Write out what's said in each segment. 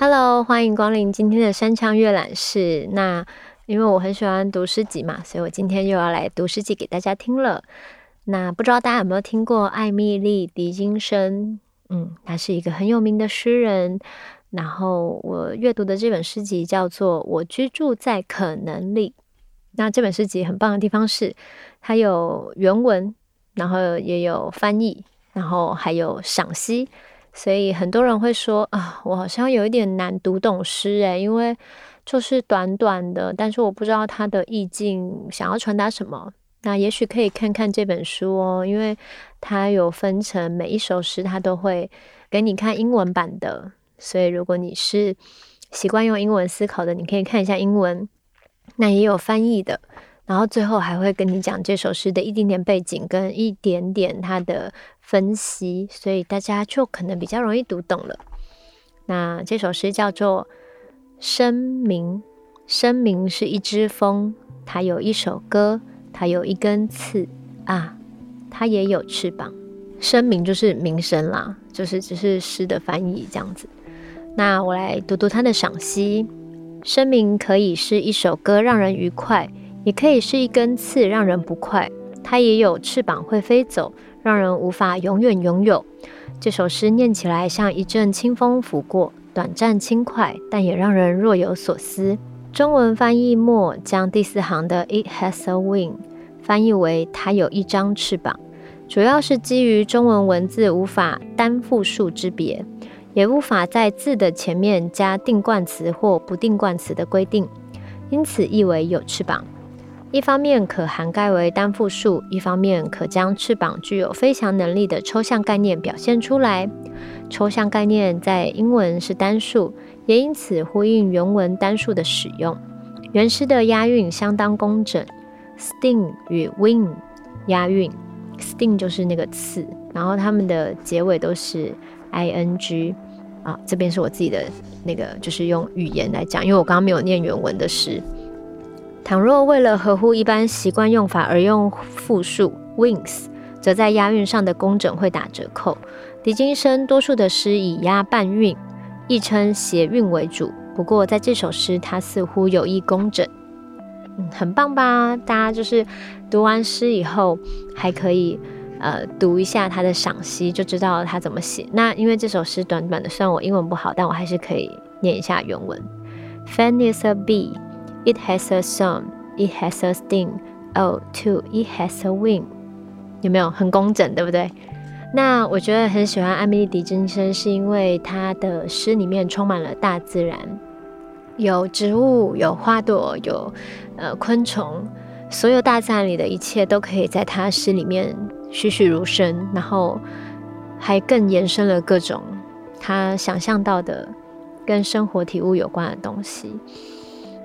Hello，欢迎光临今天的山羌阅览室。那因为我很喜欢读诗集嘛，所以我今天又要来读诗集给大家听了。那不知道大家有没有听过艾米莉·狄金森？嗯，他是一个很有名的诗人。然后我阅读的这本诗集叫做《我居住在可能里》。那这本诗集很棒的地方是，它有原文，然后也有翻译，然后还有赏析。所以很多人会说啊，我好像有一点难读懂诗诶，因为就是短短的，但是我不知道它的意境想要传达什么。那也许可以看看这本书哦，因为它有分成每一首诗，它都会给你看英文版的。所以如果你是习惯用英文思考的，你可以看一下英文。那也有翻译的，然后最后还会跟你讲这首诗的一点点背景跟一点点它的分析，所以大家就可能比较容易读懂了。那这首诗叫做《声明》，声明是一只风，它有一首歌，它有一根刺啊，它也有翅膀。声明就是名声啦，就是只是诗的翻译这样子。那我来读读它的赏析：声明可以是一首歌，让人愉快；也可以是一根刺，让人不快。它也有翅膀会飞走。让人无法永远拥有。这首诗念起来像一阵清风拂过，短暂轻快，但也让人若有所思。中文翻译末将第四行的 "It has a wing" 翻译为“它有一张翅膀”，主要是基于中文文字无法单复数之别，也无法在字的前面加定冠词或不定冠词的规定，因此译为有翅膀。一方面可涵盖为单复数，一方面可将翅膀具有飞翔能力的抽象概念表现出来。抽象概念在英文是单数，也因此呼应原文单数的使用。原诗的押韵相当工整，sting 与 wing 押韵，sting 就是那个刺，然后它们的结尾都是 ing 啊。这边是我自己的那个，就是用语言来讲，因为我刚刚没有念原文的诗。倘若为了合乎一般习惯用法而用复数 wings，则在押韵上的工整会打折扣。狄金森多数的诗以押半韵，亦称谐韵为主。不过在这首诗，他似乎有意工整，嗯，很棒吧？大家就是读完诗以后，还可以呃读一下他的赏析，就知道他怎么写。那因为这首诗短短的，虽然我英文不好，但我还是可以念一下原文。Fan is a bee. It has a song, it has a sting. Oh, too, it has a wing. 有没有很工整，对不对？那我觉得很喜欢艾米莉·狄金森，是因为他的诗里面充满了大自然，有植物，有花朵，有呃昆虫，所有大自然里的一切都可以在他诗里面栩栩如生，然后还更延伸了各种他想象到的跟生活体悟有关的东西。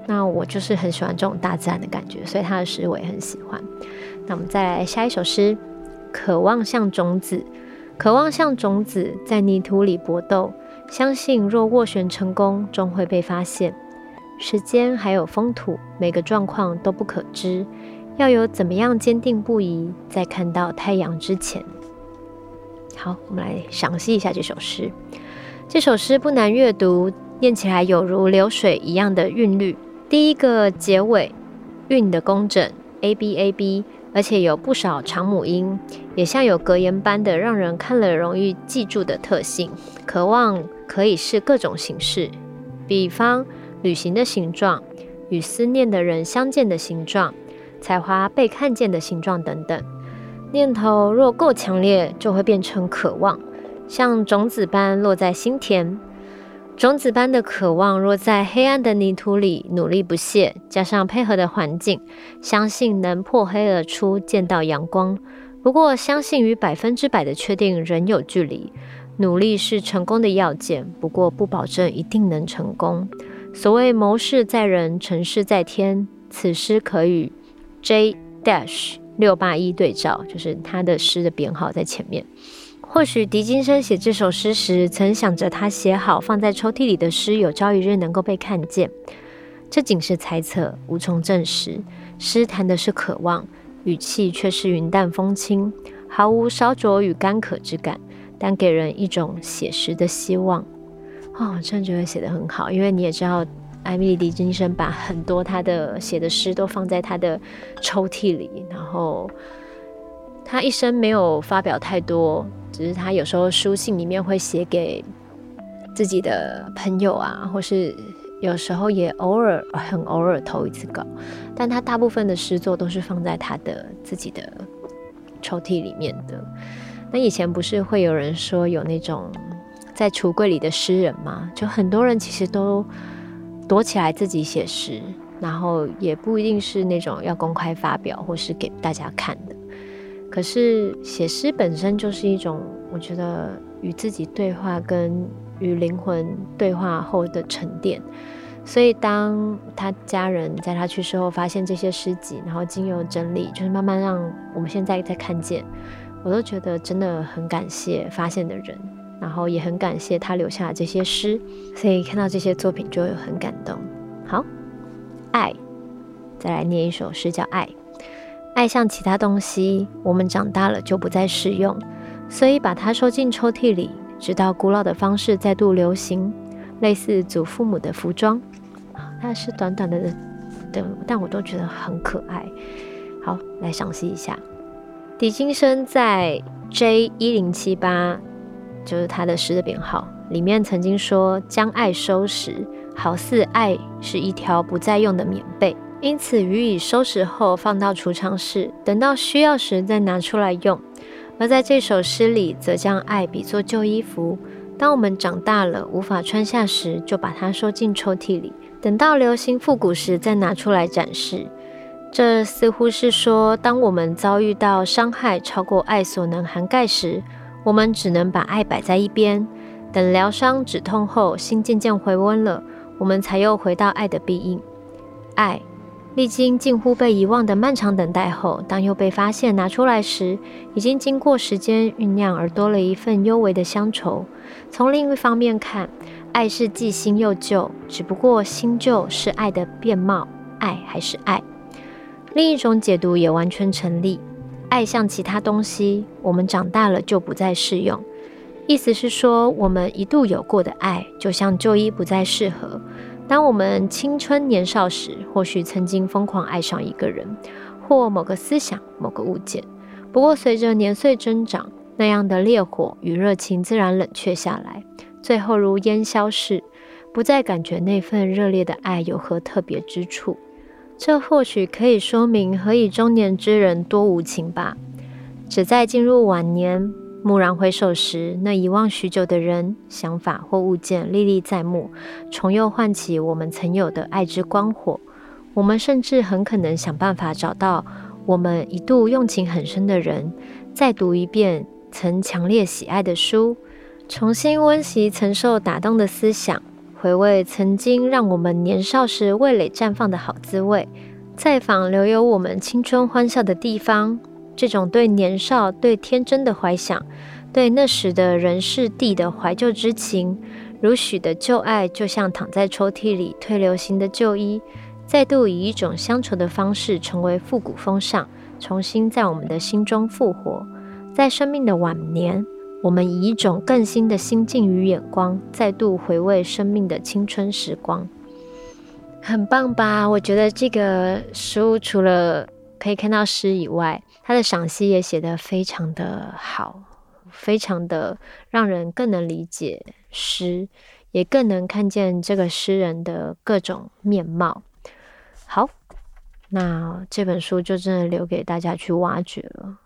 那我就是很喜欢这种大自然的感觉，所以他的诗我也很喜欢。那我们再来下一首诗，《渴望像种子》。渴望像种子在泥土里搏斗，相信若斡旋成功，终会被发现。时间还有风土，每个状况都不可知。要有怎么样坚定不移，在看到太阳之前。好，我们来赏析一下这首诗。这首诗不难阅读，念起来有如流水一样的韵律。第一个结尾韵的工整，a b a b，而且有不少长母音，也像有格言般的让人看了容易记住的特性。渴望可以是各种形式，比方旅行的形状，与思念的人相见的形状，才华被看见的形状等等。念头若够强烈，就会变成渴望，像种子般落在心田。种子般的渴望，若在黑暗的泥土里努力不懈，加上配合的环境，相信能破黑而出，见到阳光。不过，相信与百分之百的确定仍有距离。努力是成功的要件，不过不保证一定能成功。所谓谋事在人，成事在天。此诗可与 J dash 六八一对照，就是他的诗的编号在前面。或许狄金森写这首诗时，曾想着他写好放在抽屉里的诗，有朝一日能够被看见。这仅是猜测，无从证实。诗谈的是渴望，语气却是云淡风轻，毫无烧灼与干渴之感，但给人一种写实的希望。哦，我真的觉得写得很好，因为你也知道，艾米莉·狄金森把很多他的写的诗都放在他的抽屉里，然后他一生没有发表太多，只是他有时候书信里面会写给自己的朋友啊，或是有时候也偶尔很偶尔投一次稿，但他大部分的诗作都是放在他的自己的抽屉里面的。那以前不是会有人说有那种。在橱柜里的诗人嘛，就很多人其实都躲起来自己写诗，然后也不一定是那种要公开发表或是给大家看的。可是写诗本身就是一种，我觉得与自己对话跟与灵魂对话后的沉淀。所以当他家人在他去世后发现这些诗集，然后经由整理，就是慢慢让我们现在在看见，我都觉得真的很感谢发现的人。然后也很感谢他留下这些诗，所以看到这些作品就会很感动。好，爱，再来念一首诗，叫《爱》。爱像其他东西，我们长大了就不再使用，所以把它收进抽屉里，直到古老的方式再度流行，类似祖父母的服装。它是短短的的，但我都觉得很可爱。好，来赏析一下。狄金生在 J 一零七八。就是他的诗的编号里面曾经说：“将爱收拾，好似爱是一条不再用的棉被，因此予以收拾后放到储藏室，等到需要时再拿出来用。”而在这首诗里，则将爱比作旧衣服，当我们长大了无法穿下时，就把它收进抽屉里，等到流行复古时再拿出来展示。这似乎是说，当我们遭遇到伤害超过爱所能涵盖时，我们只能把爱摆在一边，等疗伤止痛后，心渐渐回温了，我们才又回到爱的庇荫。爱历经近乎被遗忘的漫长等待后，当又被发现拿出来时，已经经过时间酝酿，而多了一份幽微的乡愁。从另一方面看，爱是既新又旧，只不过新旧是爱的面貌，爱还是爱。另一种解读也完全成立。爱像其他东西，我们长大了就不再适用。意思是说，我们一度有过的爱，就像旧衣不再适合。当我们青春年少时，或许曾经疯狂爱上一个人，或某个思想、某个物件。不过，随着年岁增长，那样的烈火与热情自然冷却下来，最后如烟消逝，不再感觉那份热烈的爱有何特别之处。这或许可以说明何以中年之人多无情吧。只在进入晚年，蓦然回首时，那遗忘许久的人、想法或物件历历在目，重又唤起我们曾有的爱之光火。我们甚至很可能想办法找到我们一度用情很深的人，再读一遍曾强烈喜爱的书，重新温习曾受打动的思想。回味曾经让我们年少时味蕾绽放的好滋味，再访留有我们青春欢笑的地方。这种对年少、对天真的怀想，对那时的人事地的怀旧之情，如许的旧爱，就像躺在抽屉里退流行的旧衣，再度以一种乡愁的方式成为复古风尚，重新在我们的心中复活，在生命的晚年。我们以一种更新的心境与眼光，再度回味生命的青春时光，很棒吧？我觉得这个书除了可以看到诗以外，它的赏析也写得非常的好，非常的让人更能理解诗，也更能看见这个诗人的各种面貌。好，那这本书就真的留给大家去挖掘了，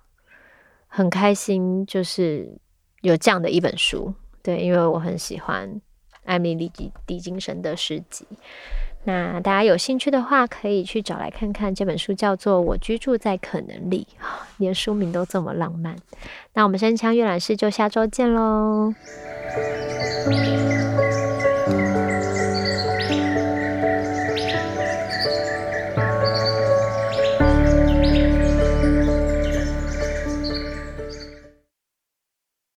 很开心，就是。有这样的一本书，对，因为我很喜欢艾米莉·迪金神的诗集。那大家有兴趣的话，可以去找来看看。这本书叫做《我居住在可能里》，连书名都这么浪漫。那我们山腔阅览室就下周见喽。